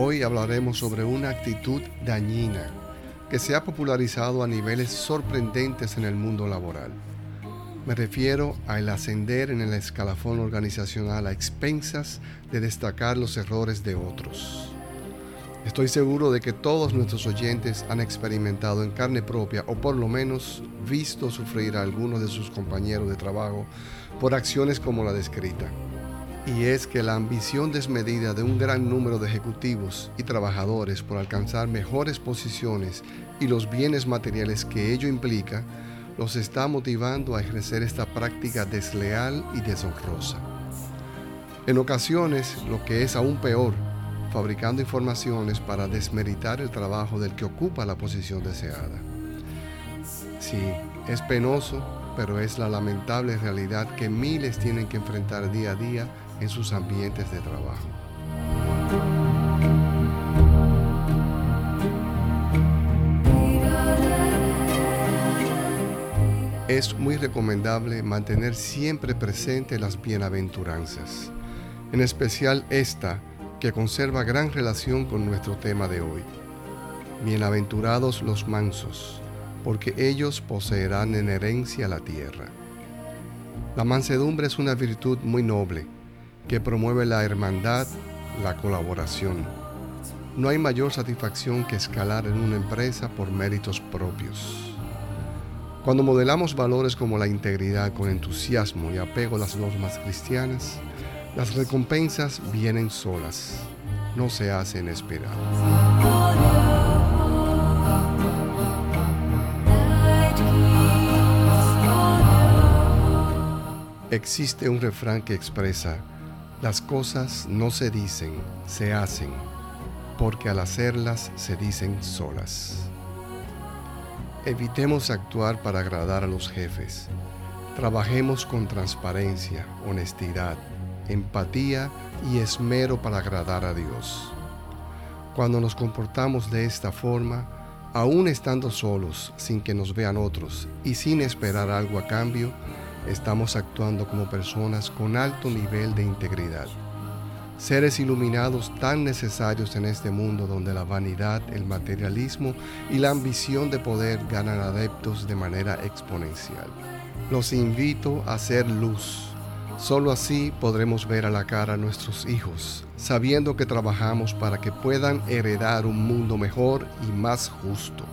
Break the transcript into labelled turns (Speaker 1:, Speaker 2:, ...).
Speaker 1: Hoy hablaremos sobre una actitud dañina que se ha popularizado a niveles sorprendentes en el mundo laboral. Me refiero al ascender en el escalafón organizacional a expensas de destacar los errores de otros. Estoy seguro de que todos nuestros oyentes han experimentado en carne propia o por lo menos visto sufrir a algunos de sus compañeros de trabajo por acciones como la descrita. Y es que la ambición desmedida de un gran número de ejecutivos y trabajadores por alcanzar mejores posiciones y los bienes materiales que ello implica, los está motivando a ejercer esta práctica desleal y deshonrosa. En ocasiones, lo que es aún peor, fabricando informaciones para desmeritar el trabajo del que ocupa la posición deseada. Sí, es penoso, pero es la lamentable realidad que miles tienen que enfrentar día a día en sus ambientes de trabajo. Es muy recomendable mantener siempre presente las bienaventuranzas, en especial esta que conserva gran relación con nuestro tema de hoy. Bienaventurados los mansos, porque ellos poseerán en herencia la tierra. La mansedumbre es una virtud muy noble que promueve la hermandad, la colaboración. No hay mayor satisfacción que escalar en una empresa por méritos propios. Cuando modelamos valores como la integridad con entusiasmo y apego a las normas cristianas, las recompensas vienen solas, no se hacen esperar. Existe un refrán que expresa, las cosas no se dicen, se hacen, porque al hacerlas se dicen solas. Evitemos actuar para agradar a los jefes. Trabajemos con transparencia, honestidad, empatía y esmero para agradar a Dios. Cuando nos comportamos de esta forma, aún estando solos, sin que nos vean otros y sin esperar algo a cambio, estamos actuando como personas con alto nivel de integridad. Seres iluminados tan necesarios en este mundo donde la vanidad, el materialismo y la ambición de poder ganan adeptos de manera exponencial. Los invito a ser luz Solo así podremos ver a la cara a nuestros hijos, sabiendo que trabajamos para que puedan heredar un mundo mejor y más justo.